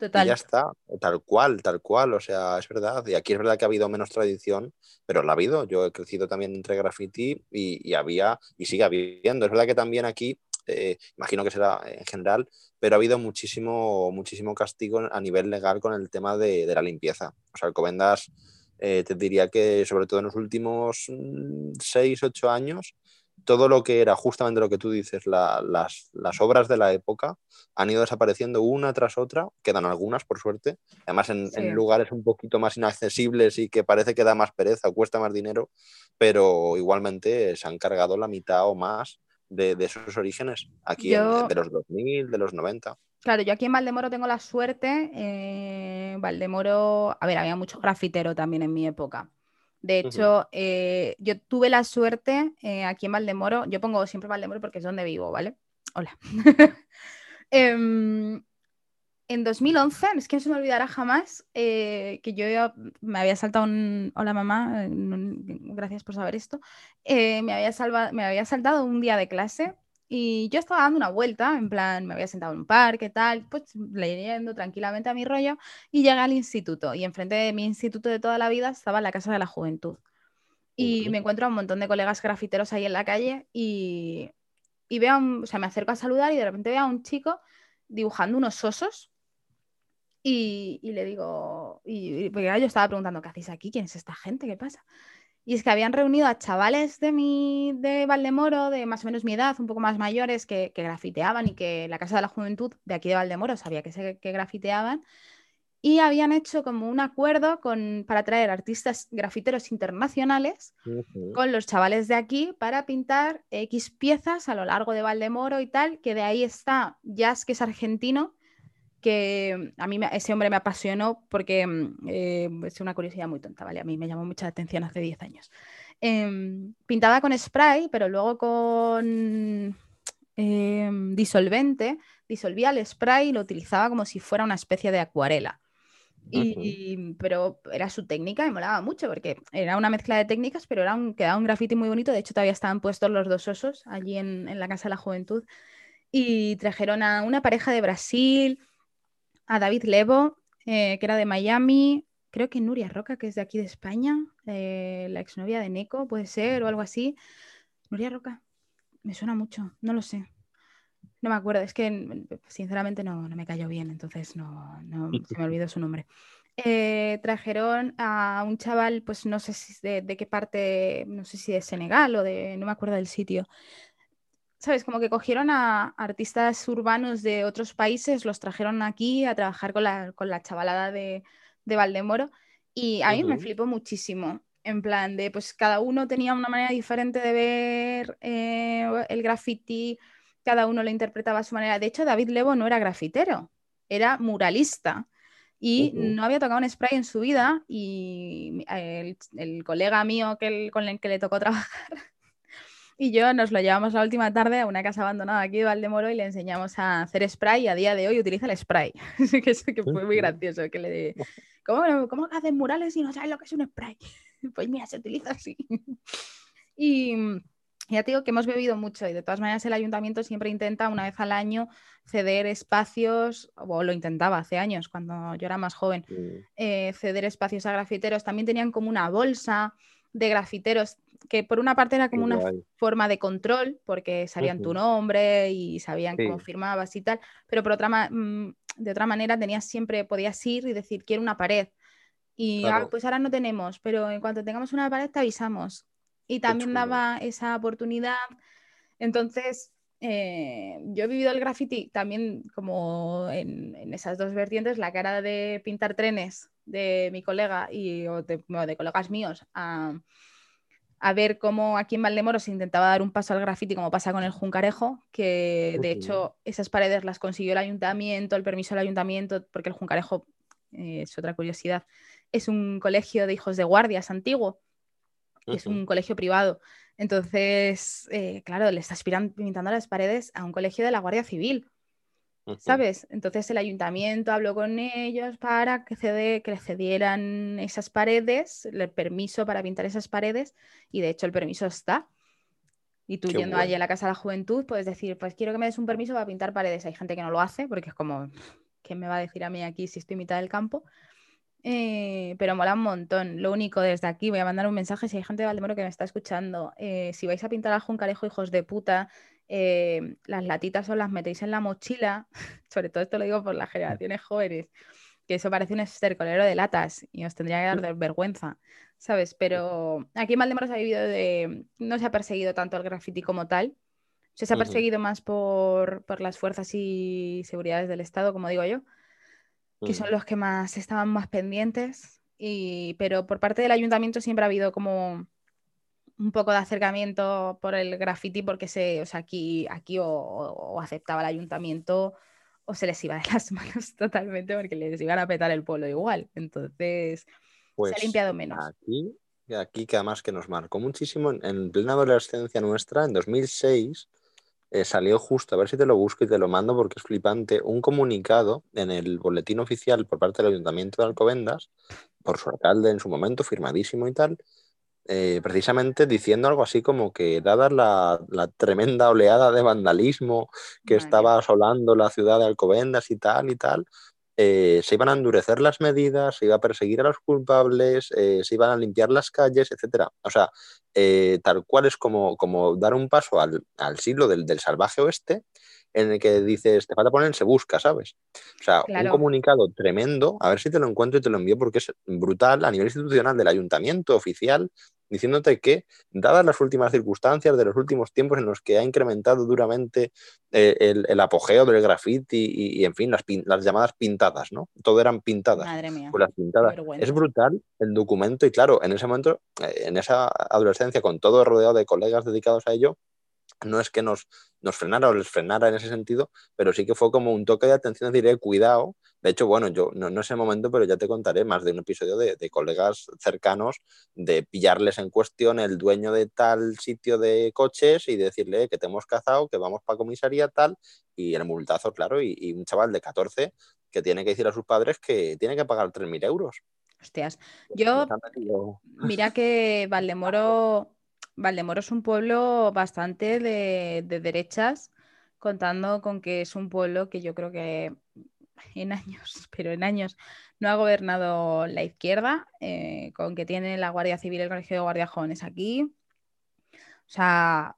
Y ya está, tal cual, tal cual, o sea, es verdad. Y aquí es verdad que ha habido menos tradición, pero la ha habido. Yo he crecido también entre graffiti y, había, y sigue habiendo. Es verdad que también aquí, eh, imagino que será en general, pero ha habido muchísimo, muchísimo castigo a nivel legal con el tema de, de la limpieza. O sea, Alcobendas, eh, te diría que sobre todo en los últimos 6, 8 años, todo lo que era justamente lo que tú dices, la- las, las obras de la época han ido desapareciendo una tras otra, quedan algunas por suerte, además en,
Sí.
en lugares un poquito más inaccesibles y que parece que da más pereza, cuesta más dinero, pero igualmente se han cargado la mitad o más de, de esos orígenes, aquí en- de los 2000, de los 90.
Claro, yo aquí en Valdemoro tengo la suerte. eh, Valdemoro, a ver, había mucho grafitero también en mi época. De hecho, eh, yo tuve la suerte eh, aquí en Valdemoro, yo pongo siempre Valdemoro porque es donde vivo, ¿vale? Hola. Em, en 2011, es que no se me olvidará jamás eh, que yo me había saltado un... Hola mamá, gracias por saber esto. Eh, me, había salva- me había saltado un día de clase y yo estaba dando una vuelta, en plan, me había sentado en un parque, tal, pues leyendo tranquilamente a mi rollo y llegué al instituto y enfrente de mi instituto de toda la vida estaba la Casa de la Juventud. Y me encuentro a un montón de colegas grafiteros ahí en la calle y, y veo, a un- o sea, me acerco a saludar y de repente veo a un chico dibujando unos osos y, y le digo, y, y- porque yo estaba preguntando, ¿qué hacéis aquí? ¿Quién es esta gente? ¿Qué pasa? Y es que habían reunido a chavales de mi, de Valdemoro, de más o menos mi edad, un poco más mayores, que, que grafiteaban y que la Casa de la Juventud de aquí de Valdemoro sabía que, se, que grafiteaban. y habían hecho como un acuerdo con, para traer artistas grafiteros internacionales con los chavales de aquí para pintar X piezas a lo largo de Valdemoro y tal, que de ahí está Jazz, que es argentino, que a mí ese hombre me apasionó porque mm, eh, es una curiosidad muy tonta, ¿vale? A mí me llamó mucha atención hace 10 años. Em, pintaba con spray, pero luego con em, disolvente, disolvía el spray y lo utilizaba como si fuera una especie de acuarela. Y, pero era su técnica y molaba mucho porque era una mezcla de técnicas, pero era un, quedaba un graffiti muy bonito. De hecho, todavía estaban puestos los dos osos allí en, la Casa de la Juventud. Y trajeron a una pareja de Brasil, a David Levo, eh, que era de Miami, creo que Nuria Roca, que es de aquí de España, eh, la exnovia de Neko, puede ser, o algo así. Nuria Roca, me suena mucho, no lo sé. No me acuerdo, es que sinceramente no, me cayó bien, entonces no, se me olvidó su nombre. Eh, trajeron a un chaval, pues no sé si de, qué parte, no sé si de Senegal o de, no me acuerdo del sitio. ¿Sabes? Como que cogieron a artistas urbanos de otros países, los trajeron aquí a trabajar con la, con la chavalada de, de Valdemoro y a mí me flipó muchísimo. En plan de, pues cada uno tenía una manera diferente de ver eh, el graffiti, cada uno lo interpretaba a su manera. De hecho, David Levo no era grafitero, era muralista y no había tocado un spray en su vida y el, colega mío que con el que le tocó trabajar y yo nos lo llevamos la última tarde a una casa abandonada aquí de Valdemoro y le enseñamos a hacer spray y a día de hoy utiliza el spray. que, que fue muy gracioso. Que le ¿Cómo, ¿Cómo haces murales y no sabes lo que es un spray? pues mira, se utiliza así. y ya te digo que hemos bebido mucho y de todas maneras el ayuntamiento siempre intenta una vez al año ceder espacios, o lo intentaba hace años cuando yo era más joven, eh, ceder espacios a grafiteros. También tenían como una bolsa de grafiteros que por una parte era como una forma de control porque sabían tu nombre y sabían cómo firmabas y tal, pero por otra mm, de otra manera tenías siempre, podías ir y decir quiero una pared. Y ah, pues ahora no tenemos, pero en cuanto tengamos una pared te avisamos y también daba esa oportunidad. Entonces, eh, yo he vivido el graffiti también como en, esas dos vertientes, la cara de pintar trenes de mi colega y o de, colegas míos a, ver cómo aquí en Valdemoro se intentaba dar un paso al graffiti como pasa con el Juncarejo, que de hecho esas paredes las consiguió el ayuntamiento, el permiso del ayuntamiento, porque el Juncarejo, eh, es otra curiosidad, es un colegio de hijos de guardias antiguo es un colegio privado. Entonces, eh, claro, le estás pintando las paredes a un colegio de la Guardia Civil. ¿Sabes? Entonces el ayuntamiento habló con ellos para que, cede, que le cedieran esas paredes, el permiso para pintar esas paredes, y de hecho el permiso está. Y tú yendo allí a la Casa de la Juventud, puedes decir, pues quiero que me des un permiso para pintar paredes. Hay gente que no lo hace, porque es como, ¿qué me va a decir a mí aquí si estoy en mitad del campo? Eh, pero mola un montón. Lo único desde aquí, voy a mandar un mensaje si hay gente de Valdemoro que me está escuchando. Eh, si vais a pintar al juncarejo, hijos de puta, eh, las latitas os las metéis en la mochila. Sobre todo esto lo digo por las generaciones jóvenes, que eso parece un estercolero de latas y os tendría que dar vergüenza, ¿sabes? Pero aquí en Valdemoro se ha vivido de. No se ha perseguido tanto el graffiti como tal. Se, ha perseguido más por, por las fuerzas y seguridades del Estado, como digo yo que son los que más estaban más pendientes. Y, pero por parte del ayuntamiento siempre ha habido como un poco de acercamiento por el graffiti porque se, o sea, aquí, aquí o, aceptaba el ayuntamiento o se les iba de las manos totalmente porque les iban a petar el pueblo igual. Entonces se ha pues limpiado menos.
Aquí, aquí que además que nos marcó muchísimo en plena adolescencia nuestra, en 2006 eh, salió justo, a ver si te lo busco y te lo mando porque es flipante, un comunicado en el boletín oficial por parte del Ayuntamiento de Alcobendas, por su alcalde en su momento, firmadísimo y tal, eh, precisamente diciendo algo así como que dada la, tremenda oleada de vandalismo que estaba asolando la ciudad de Alcobendas y tal y tal, eh, se iban a endurecer las medidas, se iba a perseguir a los culpables, eh, se iban a limpiar las calles, etc. O sea, eh, tal cual es como, como dar un paso al, siglo del, salvaje oeste, en el que dices, te falta poner se busca, ¿sabes? O sea, un comunicado tremendo, a ver si te lo encuentro y te lo envío porque es brutal a nivel institucional del ayuntamiento oficial, diciéndote que, dadas las últimas circunstancias de los últimos tiempos en los que ha incrementado duramente eh, el, apogeo del graffiti y, en fin, las, las, llamadas pintadas, ¿no? Todo eran pintadas.
Madre mía.
Pues las pintadas. Es brutal el documento y claro, en ese momento, eh, en esa adolescencia, con todo rodeado de colegas dedicados a ello, no es que nos, nos frenara o les frenara en ese sentido, pero sí que fue como un toque de atención, diré, cuidado. De hecho, bueno, yo no, no es el momento, pero ya te contaré más de un episodio de, colegas cercanos, de pillarles en cuestión el dueño de tal sitio de coches y decirle que te hemos cazado, que vamos para comisaría tal, y el multazo, claro, y, un chaval de 14 que tiene que decir a sus padres que tiene que pagar 3.000 euros.
Hostias, yo, mira que Valdemoro Valdemoro es un pueblo bastante de, derechas, contando con que es un pueblo que yo creo que en años, pero en años, no ha gobernado la izquierda, eh, con que tiene la Guardia Civil, el Colegio de Guardia Jóvenes aquí. O sea,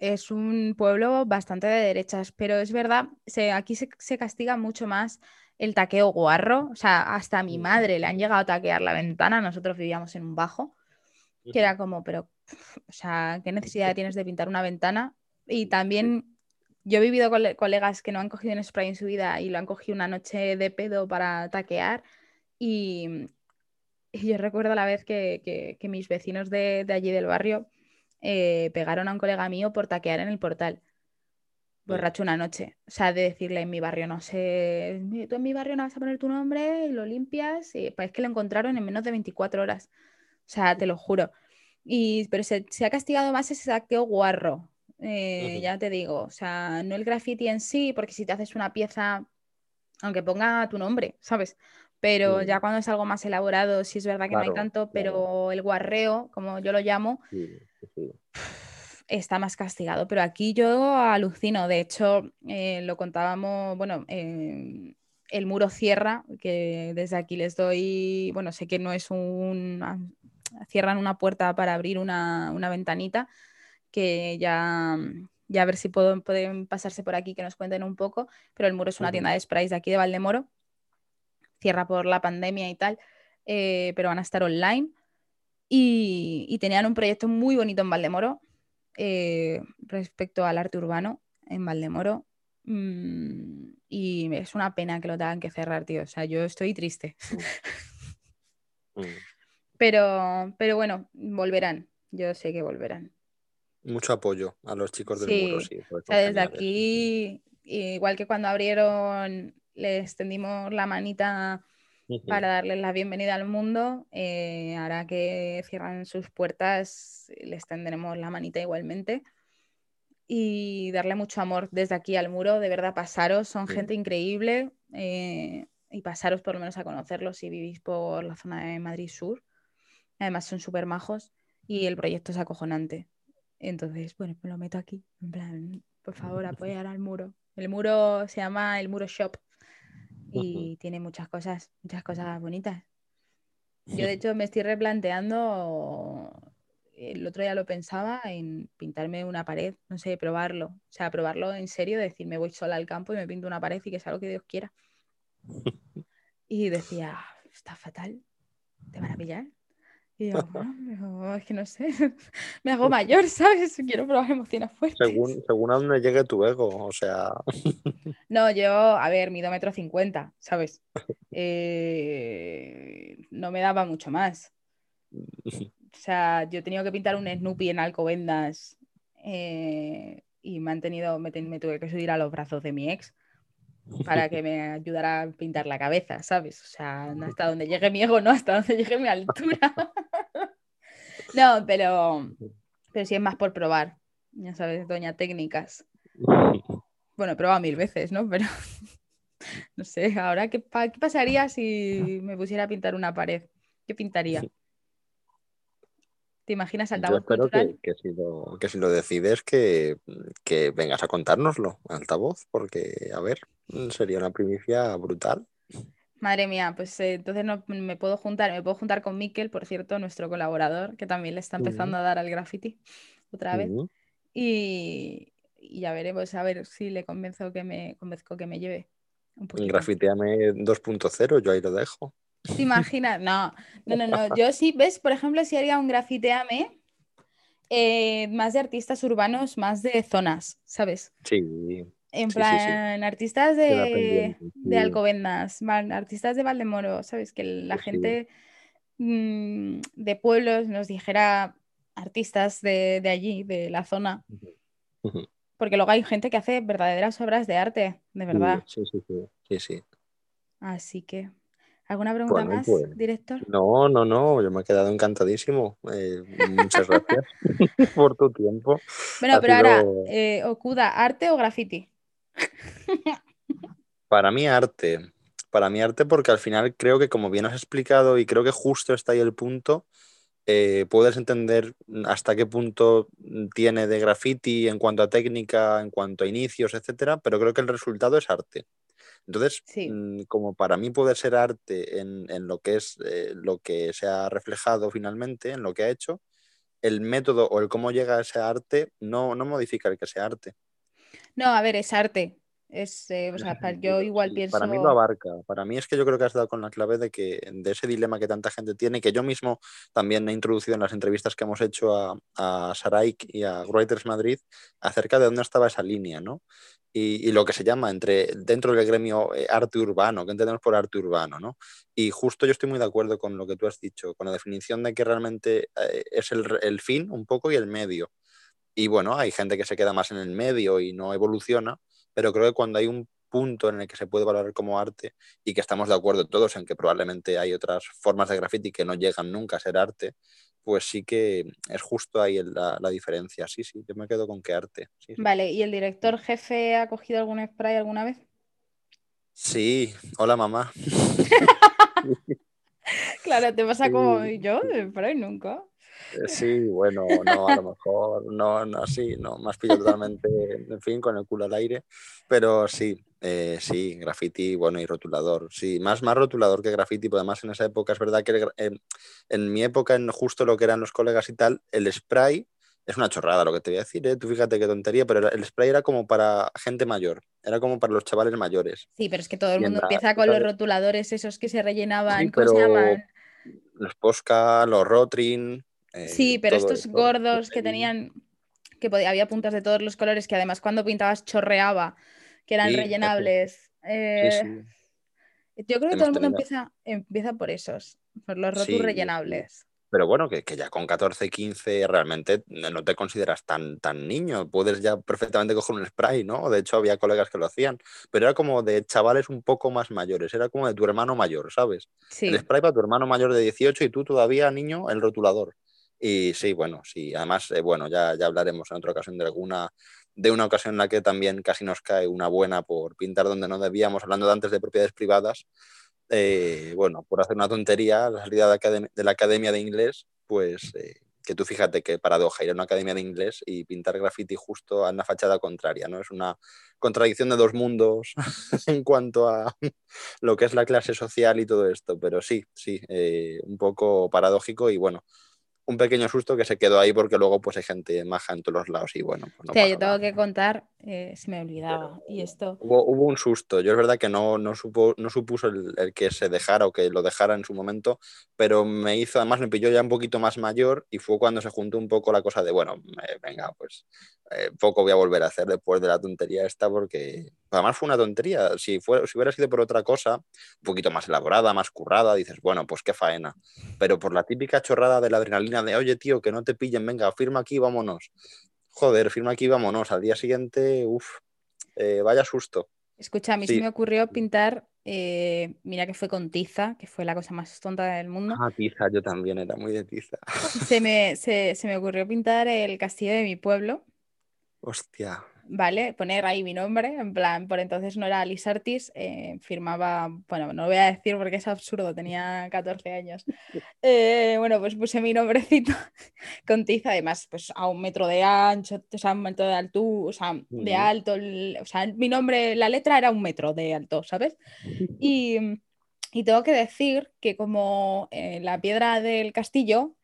es un pueblo bastante de derechas, pero es verdad, aquí se, se, castiga mucho más el taqueo guarro. O sea, hasta a mi madre le han llegado a taquear la ventana, nosotros vivíamos en un bajo, que era como, pero o sea, ¿qué necesidad tienes de pintar una ventana? Y también yo he vivido con colegas que no han cogido un spray en su vida y lo han cogido una noche de pedo para taquear. Y, yo recuerdo la vez que, mis vecinos de, allí del barrio eh, pegaron a un colega mío por taquear en el portal. Borracho una noche. O sea, de decirle en mi barrio, no sé, tú en mi barrio no vas a poner tu nombre, y lo limpias. Y pues es que lo encontraron en menos de 24 horas. O sea, te lo juro pero se, ha castigado más ese saqueo guarro, eh, ya te digo. O sea, no el graffiti en sí, porque si te haces una pieza, aunque ponga tu nombre, ¿sabes? Pero ya cuando es algo más elaborado, sí es verdad que no hay tanto, pero el guarreo, como yo lo llamo, está más castigado. Pero aquí yo alucino. De hecho, eh, lo contábamos, bueno, el muro cierra, que desde aquí les doy, bueno, sé que no es un cierran una puerta para abrir una, ventanita, que ya, ya a ver si pueden pasarse por aquí, que nos cuenten un poco, pero el muro es una tienda de sprays de aquí de Valdemoro, cierra por la pandemia y tal, eh, pero van a estar online. Y, tenían un proyecto muy bonito en Valdemoro eh, respecto al arte urbano en Valdemoro. Mm, y es una pena que lo tengan que cerrar, tío. O sea, yo estoy triste. Mm. Pero, pero bueno, volverán. Yo sé que volverán.
Mucho apoyo a los chicos del muro, sí.
desde aquí, igual que cuando abrieron, les extendimos la manita para darles la bienvenida al mundo. Eh, ahora que cierran sus puertas, les tendremos la manita igualmente. Y darle mucho amor desde aquí al muro. De verdad, pasaros, son gente increíble. Eh, y pasaros por lo menos a conocerlos si vivís por la zona de Madrid Sur. Además son súper majos y el proyecto es acojonante. Entonces, bueno, pues lo meto aquí. En plan, por favor, apoyar al muro. El muro se llama el Muro Shop y tiene muchas cosas, muchas cosas bonitas. Yo, de hecho, me estoy replanteando, el otro día lo pensaba, en pintarme una pared, no sé, probarlo. O sea, probarlo en serio, decir, me voy sola al campo y me pinto una pared y que sea lo que Dios quiera. Y decía, ah, está fatal, ¿te van a pillar? Y yo, ah, es que no sé, me hago mayor, ¿sabes? Quiero probar emociones fuertes.
Según, según a dónde llegue tu ego, o sea.
No, yo, a ver, mido metro cincuenta, ¿sabes? Eh, no me daba mucho más. O sea, yo he tenido que pintar un Snoopy en Alcobendas eh, y me han tenido, me, me tuve que subir a los brazos de mi ex para que me ayudara a pintar la cabeza, ¿sabes? O sea, no hasta donde llegue mi ego, no hasta donde llegue mi altura. No, pero, pero sí es más por probar. Ya sabes, doña técnicas. Bueno, he probado mil veces, ¿no? Pero no sé, ahora, ¿qué, ¿qué pasaría si me pusiera a pintar una pared? ¿Qué pintaría? ¿Te imaginas altavoz
Yo espero que, si lo, que, si lo, decides que, que, vengas a contárnoslo, altavoz, porque, a ver, sería una primicia brutal.
Madre mía, pues eh, entonces no, me puedo juntar, me puedo juntar con Miquel, por cierto, nuestro colaborador, que también le está empezando a dar al graffiti otra vez. y, y, ya veremos, a ver si le convenzo que me convenzco que me lleve
un poquito. Grafiteame 2.0, yo ahí lo dejo.
¿Te imaginas? No, no, no, no. Yo sí, ¿ves? Por ejemplo, si haría un grafiteame, Eh, más de artistas urbanos, más de zonas, ¿sabes?
Sí.
En
Sí, sí, sí.
plan, artistas de, de. Alcobendas, artistas de Valdemoro, ¿sabes? Que la gente mm, de pueblos nos dijera artistas de, de allí, de la zona, porque luego hay gente que hace verdaderas obras de arte, de verdad.
Sí, sí, sí. sí, sí.
Así que, ¿alguna pregunta
Bueno,
más,
pues,
director?
No, no, no, yo me he quedado encantadísimo. Eh, muchas gracias por tu tiempo.
Bueno,
Ha
pero ahora, eh, Okuda, ¿arte o graffiti?
Para mí arte, para mí arte porque al final creo que como bien has explicado y creo que justo está ahí el punto, eh, puedes entender hasta qué punto tiene de graffiti en cuanto a técnica, en cuanto a inicios, etcétera, pero creo que el resultado es arte. Entonces,
Sí.
mm, como para mí puede ser arte en, en lo que es eh, lo que se ha reflejado finalmente, en lo que ha hecho, el método o el cómo llega a ese arte no, no modifica el que sea arte.
No, a ver, es arte. Es, eh, o sea, yo igual
sí.
pienso.
Para mí lo abarca. Para mí es que yo creo que has dado con la clave de que de ese dilema que tanta gente tiene, que yo mismo también he introducido en las entrevistas que hemos hecho a, a Saraik y a Reuters Madrid acerca de dónde estaba esa línea, ¿no? Y, y lo que se llama entre dentro del gremio eh, arte urbano, que entendemos por arte urbano, ¿no? Y justo yo estoy muy de acuerdo con lo que tú has dicho, con la definición de que realmente eh, es el, el fin un poco y el medio. Y bueno, hay gente que se queda más en el medio y no evoluciona, pero creo que cuando hay un punto en el que se puede valorar como arte y que estamos de acuerdo todos en que probablemente hay otras formas de graffiti que no llegan nunca a ser arte, pues sí que es justo ahí la, la diferencia. Sí, sí, yo me quedo con que arte. Sí, sí.
Vale, ¿y el director jefe ha cogido algún spray alguna vez?
Sí, hola mamá.
Claro, te pasa como yo, spray nunca.
Eh, Sí, bueno, no, a lo mejor, no, no, sí, no, me has pillado totalmente, en fin, con el culo al aire, pero sí, eh, sí, graffiti, bueno, y rotulador, sí, más, más rotulador que graffiti, porque además en esa época es verdad que el en mi época, en justo lo que eran los colegas y tal, el spray es una chorrada lo que te voy a decir, ¿eh? Tú fíjate qué tontería, pero el spray era como para gente mayor, era como para los chavales mayores.
Sí, pero es que todo el mundo empieza con los rotuladores esos que se rellenaban,
Sí,
¿cómo se
pero
llaman?
los Posca, los Rotring, eh,
Sí, pero
todo
estos
esto,
gordos que tenían, que podía- había puntas de todos los colores, que además cuando pintabas chorreaba, que eran
Sí,
rellenables. Eh,
sí.
Yo creo que
Hemos
todo el mundo empieza, empieza por esos, por los rotus rellenables.
Pero bueno, que, que ya con 14, 15 realmente no te consideras tan, tan niño. Puedes ya perfectamente coger un spray, ¿no? De hecho, había colegas que lo hacían. Pero era como de chavales un poco más mayores. Era como de tu hermano mayor, ¿sabes?
Sí,
El spray para tu hermano mayor de 18 y tú todavía, niño, el rotulador. Y sí, bueno, sí. Además, eh, bueno, ya, ya hablaremos en otra ocasión de alguna, de una ocasión en la que también casi nos cae una buena por pintar donde no debíamos, hablando antes de propiedades privadas. Eh, bueno, por hacer una tontería, la salida de la academia de inglés, pues eh, que tú fíjate qué paradoja, ir a una academia de inglés y pintar graffiti justo a una fachada contraria, ¿no? Es una contradicción de dos mundos en cuanto a lo que es la clase social y todo esto, pero sí, sí, eh, un poco paradójico y bueno, un pequeño susto que se quedó ahí porque luego pues hay gente maja en todos los lados y bueno, pues no
yo tengo
nada.
que contar, eh, se me olvidaba. Y esto,
Hubo, hubo un susto. Yo es verdad que no, no, supo, no supuso el, el que se dejara o que lo dejara en su momento, pero me hizo, además me pilló ya un poquito más mayor y fue cuando se juntó un poco la cosa de, bueno, eh, venga, pues eh, poco voy a volver a hacer después de la tontería esta, porque además fue una tontería. Si, fue, si hubiera sido por otra cosa, un poquito más elaborada, más currada, dices, bueno, pues qué faena. Pero por la típica chorrada de la adrenalina de, oye, tío, que no te pillen, venga, firma aquí, vámonos. Joder, firma aquí, vámonos. Al día siguiente, uff, eh, vaya susto.
escucha, a mí
Sí.
se me ocurrió pintar, eh, mira que fue con tiza, que fue la cosa más tonta del mundo.
Ah, tiza, yo también era muy de tiza.
Se me, se, se me ocurrió pintar el castillo de mi pueblo,
Hostia.
¿Vale? Poner ahí mi nombre, en plan, por entonces no era Alice Artis, eh, firmaba, bueno, no lo voy a decir porque es absurdo, tenía 14 años. Eh, bueno, pues puse mi nombrecito con tiza, además, pues a un metro de ancho, o sea, un metro de altura, o sea, de alto, el- o sea, mi nombre, la letra era un metro de alto, ¿sabes? Y, y tengo que decir que como eh, la piedra del castillo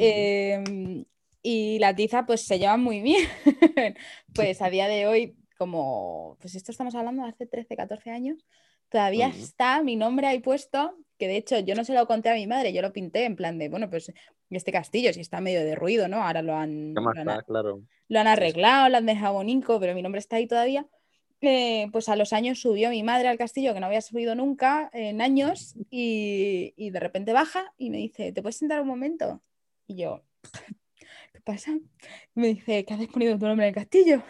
eh, y la tiza pues se llevan muy bien. pues a día de hoy, como, pues esto estamos hablando de hace 13, 14 años, todavía
Ujú.
está mi nombre ahí puesto que de hecho yo no se lo conté a mi madre, yo lo pinté en plan de, bueno, pues este castillo si está medio derruido, ¿no? Ahora lo han, lo han,
claro.
lo han arreglado, lo han dejado bonito, pero mi nombre está ahí todavía. Eh, pues a los años subió mi madre al castillo, que no había subido nunca en años, y, y de repente baja y me dice, ¿te puedes sentar un momento? Y yo, ¿qué pasa? Me dice, ¿qué has ponido tu nombre en el castillo?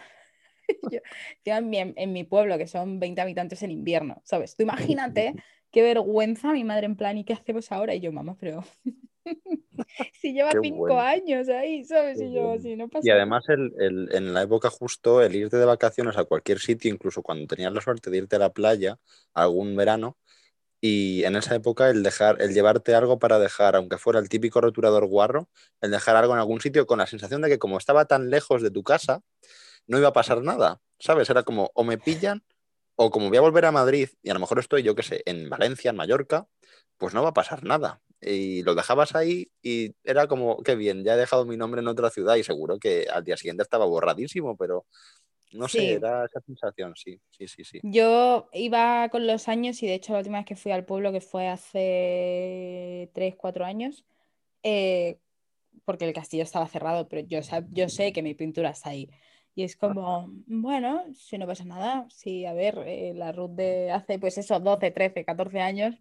yo, en, mi, en mi pueblo, que son 20 habitantes en invierno, ¿sabes? Tú imagínate qué vergüenza mi madre en plan, ¿y qué hacemos ahora? Y yo, mamá, pero si lleva
Qué
cinco
bueno.
años ahí, ¿sabes? Y yo, así, no pasa
Y además el- el- en la época justo el irte de vacaciones a cualquier sitio, incluso cuando tenías la suerte de irte a la playa algún verano, y en esa época el dejar, el llevarte algo para dejar, aunque fuera el típico roturador guarro, el dejar algo en algún sitio con la sensación de que como estaba tan lejos de tu casa, no iba a pasar nada, ¿sabes? Era como o me pillan o como voy a volver a Madrid y a lo mejor estoy, yo qué sé, en Valencia, en Mallorca, pues no va a pasar nada. Y lo dejabas ahí y era como, qué bien, ya he dejado mi nombre en otra ciudad y seguro que al día siguiente estaba borradísimo, pero no sé,
Sí.
era esa sensación, sí, sí, sí, sí.
Yo iba con los años y de hecho la última vez que fui al pueblo, que fue hace 3, 4 años, eh, porque el castillo estaba cerrado, pero yo, yo sé que mi pintura está ahí. Y es como, bueno, si no pasa nada, sí, a ver, eh, la Ruth de hace pues esos 12, 13, 14 años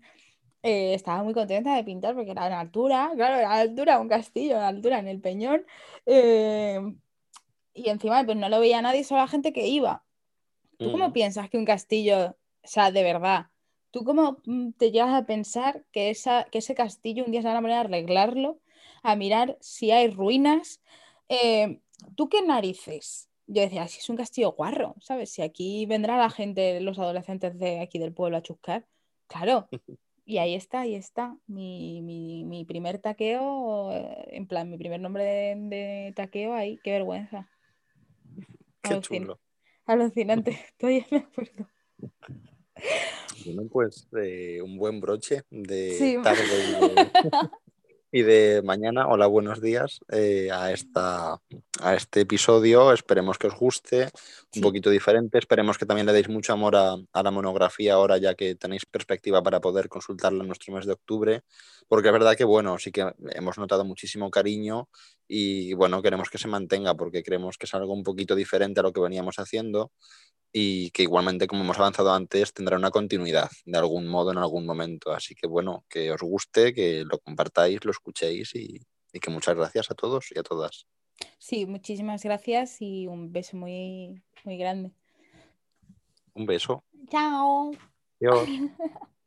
eh, estaba muy contenta de pintar porque era en altura, claro, era en altura, un castillo, en altura, en el Peñón. Y encima pues no lo veía nadie, solo la gente que iba. ¿Tú cómo piensas que un castillo, o sea, de verdad, tú cómo mm, te llegas a pensar que, esa, que ese castillo un día se van a poner a arreglarlo, a mirar si hay ruinas? Eh, ¿tú qué narices? Yo decía, si es un castillo guarro, ¿sabes? Si aquí vendrá la gente, los adolescentes de aquí del pueblo a chuscar. Claro. Y ahí está, ahí está. Mi, mi- mi primer taqueo, eh, en plan, mi primer nombre de, de taqueo ahí, qué vergüenza.
Qué
Alucin-
chulo.
Alucinante, todavía me acuerdo.
Bueno, pues eh, un buen broche de
Sí.
tarde y de, mañana. Hola, buenos días eh, a, esta, a este episodio. Esperemos que os guste, un poquito diferente. Esperemos que también le deis mucho amor a, a la monografía ahora, ya que tenéis perspectiva para poder consultarla en nuestro mes de octubre. Porque es verdad que, bueno, sí que hemos notado muchísimo cariño y, bueno, queremos que se mantenga porque creemos que es algo un poquito diferente a lo que veníamos haciendo y que igualmente, como hemos avanzado antes, tendrá una continuidad de algún modo en algún momento. Así que bueno, que os guste, que lo compartáis, lo escuchéis y, y que muchas gracias a todos y a todas.
Sí, muchísimas gracias y un beso muy, muy grande.
Un beso.
Chao.
Adiós.